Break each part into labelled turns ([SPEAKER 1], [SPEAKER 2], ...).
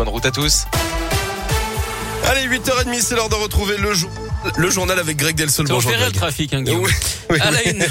[SPEAKER 1] bonne route à tous.
[SPEAKER 2] Allez, 8h30, c'est l'heure de retrouver le, jo- le journal avec Greg Delsol.
[SPEAKER 3] Fait rire le trafic, hein, Guillaume.
[SPEAKER 2] Oui, oui,
[SPEAKER 3] À la une.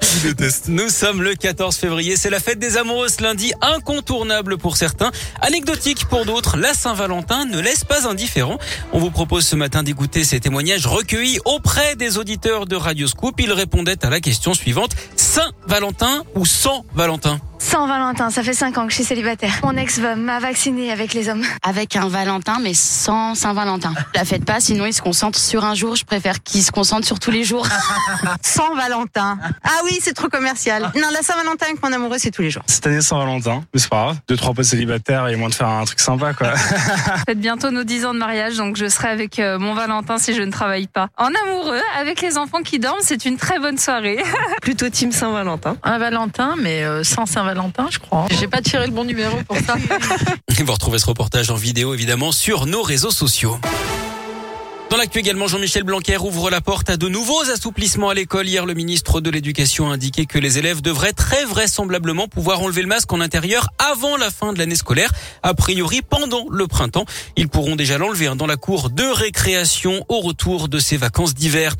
[SPEAKER 2] je déteste.
[SPEAKER 3] Nous sommes le 14 février, c'est la fête des amoureux ce lundi, incontournable pour certains, anecdotique pour d'autres. La Saint-Valentin ne laisse pas indifférent. On vous propose ce matin d'écouter ces témoignages recueillis auprès des auditeurs de Radio Scoop. Ils répondaient à la question suivante Saint-Valentin ou sans Valentin?
[SPEAKER 4] Sans Valentin, ça fait 5 ans que je suis célibataire. Mon ex va- m'a vacciné avec les hommes.
[SPEAKER 5] avec un Valentin, mais sans Saint-Valentin. La faites pas, sinon il se concentre sur un jour. Je préfère qu'il se concentre sur tous les jours.
[SPEAKER 6] Sans Valentin. Ah oui, c'est trop commercial. Non, la Saint-Valentin avec mon amoureux, c'est tous les jours.
[SPEAKER 7] Cette année Saint-Valentin, mais c'est pas grave. Deux, trois potes célibataires et moins de faire un truc sympa, quoi.
[SPEAKER 8] fête bientôt nos 10 ans de mariage, donc je serai avec euh, mon Valentin si je ne travaille pas. En amoureux, avec les enfants qui dorment, c'est une très bonne soirée.
[SPEAKER 9] Plutôt team Saint-Valentin.
[SPEAKER 10] Un Valentin, mais euh, sans Saint-Valentin, je crois. J'ai pas tiré le bon numéro pour ça.
[SPEAKER 3] Vous retrouvez ce reportage en vidéo évidemment sur nos réseaux sociaux. Dans l'actu également, Jean-Michel Blanquer ouvre la porte à de nouveaux assouplissements à l'école. Hier, le ministre de l'Éducation a indiqué que les élèves devraient très vraisemblablement pouvoir enlever le masque en intérieur avant la fin de l'année scolaire, a priori pendant le printemps. Ils pourront déjà l'enlever hein, dans la cour de récréation au retour de ces vacances d'hiver.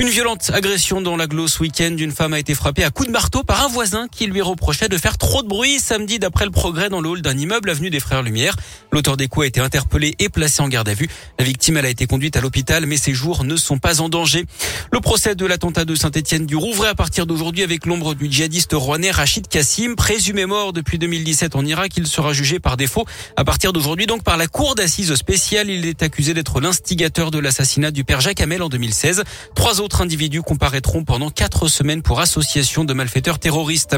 [SPEAKER 3] Une violente agression dans l'agglo ce week-end. Une femme a été frappée à coups de marteau par un voisin qui lui reprochait de faire trop de bruit samedi d'après le progrès dans le hall d'un immeuble avenue des Frères Lumière. L'auteur des coups a été interpellé et placé en garde à vue. La victime, elle a été conduite à l'hôpital, mais ses jours ne sont pas en danger. Le procès de l'attentat de Saint-Etienne du rouvrait à partir d'aujourd'hui avec l'ombre du djihadiste rouennais Rachid Kassim, présumé mort depuis 2017 en Irak. Il sera jugé par défaut à partir d'aujourd'hui, donc par la cour d'assises spéciale. Il est accusé d'être l'instigateur de l'assassinat du père Jacques Hamel en 2016. Trois autres individus comparaîtront pendant quatre semaines pour association de malfaiteurs terroristes.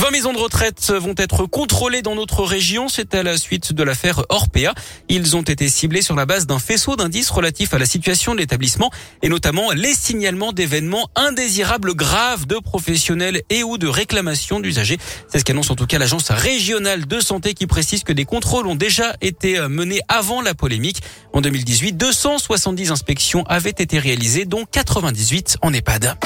[SPEAKER 3] 20 maisons de retraite vont être contrôlées dans notre région. C'est à la suite de l'affaire Orpea. Ils ont été ciblés sur la base d'un faisceau d'indices relatifs à la situation de l'établissement et notamment les signalements d'événements indésirables graves de professionnels et ou de réclamations d'usagers. C'est ce qu'annonce en tout cas l'agence régionale de santé qui précise que des contrôles ont déjà été menés avant la polémique. En 2018, 270 inspections avaient été réalisées, dont 98 en EHPAD.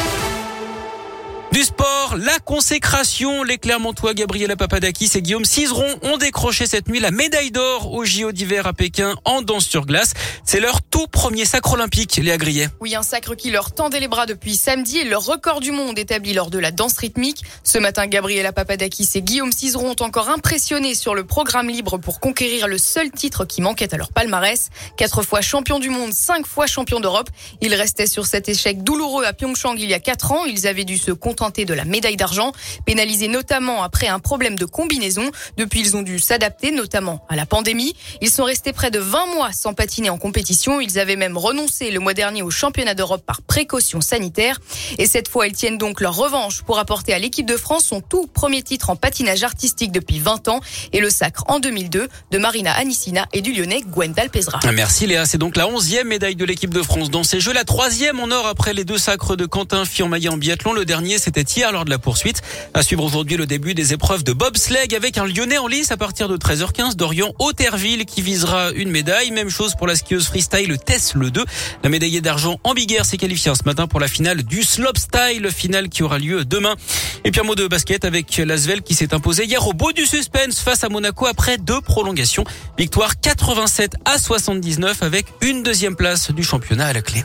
[SPEAKER 3] Du sport, la consécration. Les Clermontois Gabriela Papadakis et Guillaume Cizeron ont décroché cette nuit la médaille d'or au JO d'hiver à Pékin en danse sur glace. C'est leur tout premier sacre olympique, Léa Grillet.
[SPEAKER 11] Oui, un sacre qui leur tendait les bras depuis samedi et leur record du monde établi lors de la danse rythmique. Ce matin, Gabriela Papadakis et Guillaume Cizeron ont encore impressionné sur le programme libre pour conquérir le seul titre qui manquait à leur palmarès. Quatre fois champion du monde, cinq fois champion d'Europe. Ils restaient sur cet échec douloureux à Pyeongchang il y a quatre ans. Ils avaient dû se contenter de la médaille d'argent, pénalisés notamment après un problème de combinaison. Depuis, ils ont dû s'adapter, notamment à la pandémie. Ils sont restés près de 20 mois sans patiner en compétition. Ils avaient même renoncé le mois dernier au championnat d'Europe par précaution sanitaire. Et cette fois, ils tiennent donc leur revanche pour apporter à l'équipe de France son tout premier titre en patinage artistique depuis 20 ans et le sacre en 2002 de Marina Anissina et du Lyonnais Gwendal Pesra.
[SPEAKER 3] Merci Léa. C'est donc la onzième médaille de l'équipe de France dans ces Jeux. La troisième en or après les deux sacres de Quentin Fillon-Maillet en biathlon. Le dernier, c'était hier lors de la poursuite. À suivre aujourd'hui le début des épreuves de bobsleigh avec un Lyonnais en lice à partir de 13h15 d'Orient Auterville qui visera une médaille. Même chose pour la skieuse freestyle Tess le 2. La médaillée d'argent en Big Air s'est qualifiée ce matin pour la finale du slopestyle, finale qui aura lieu demain. Et puis un mot de basket avec l'Asvel qui s'est imposé hier au bout du suspense face à Monaco après deux prolongations. Victoire 87 à 79 avec une deuxième place du championnat à la clé.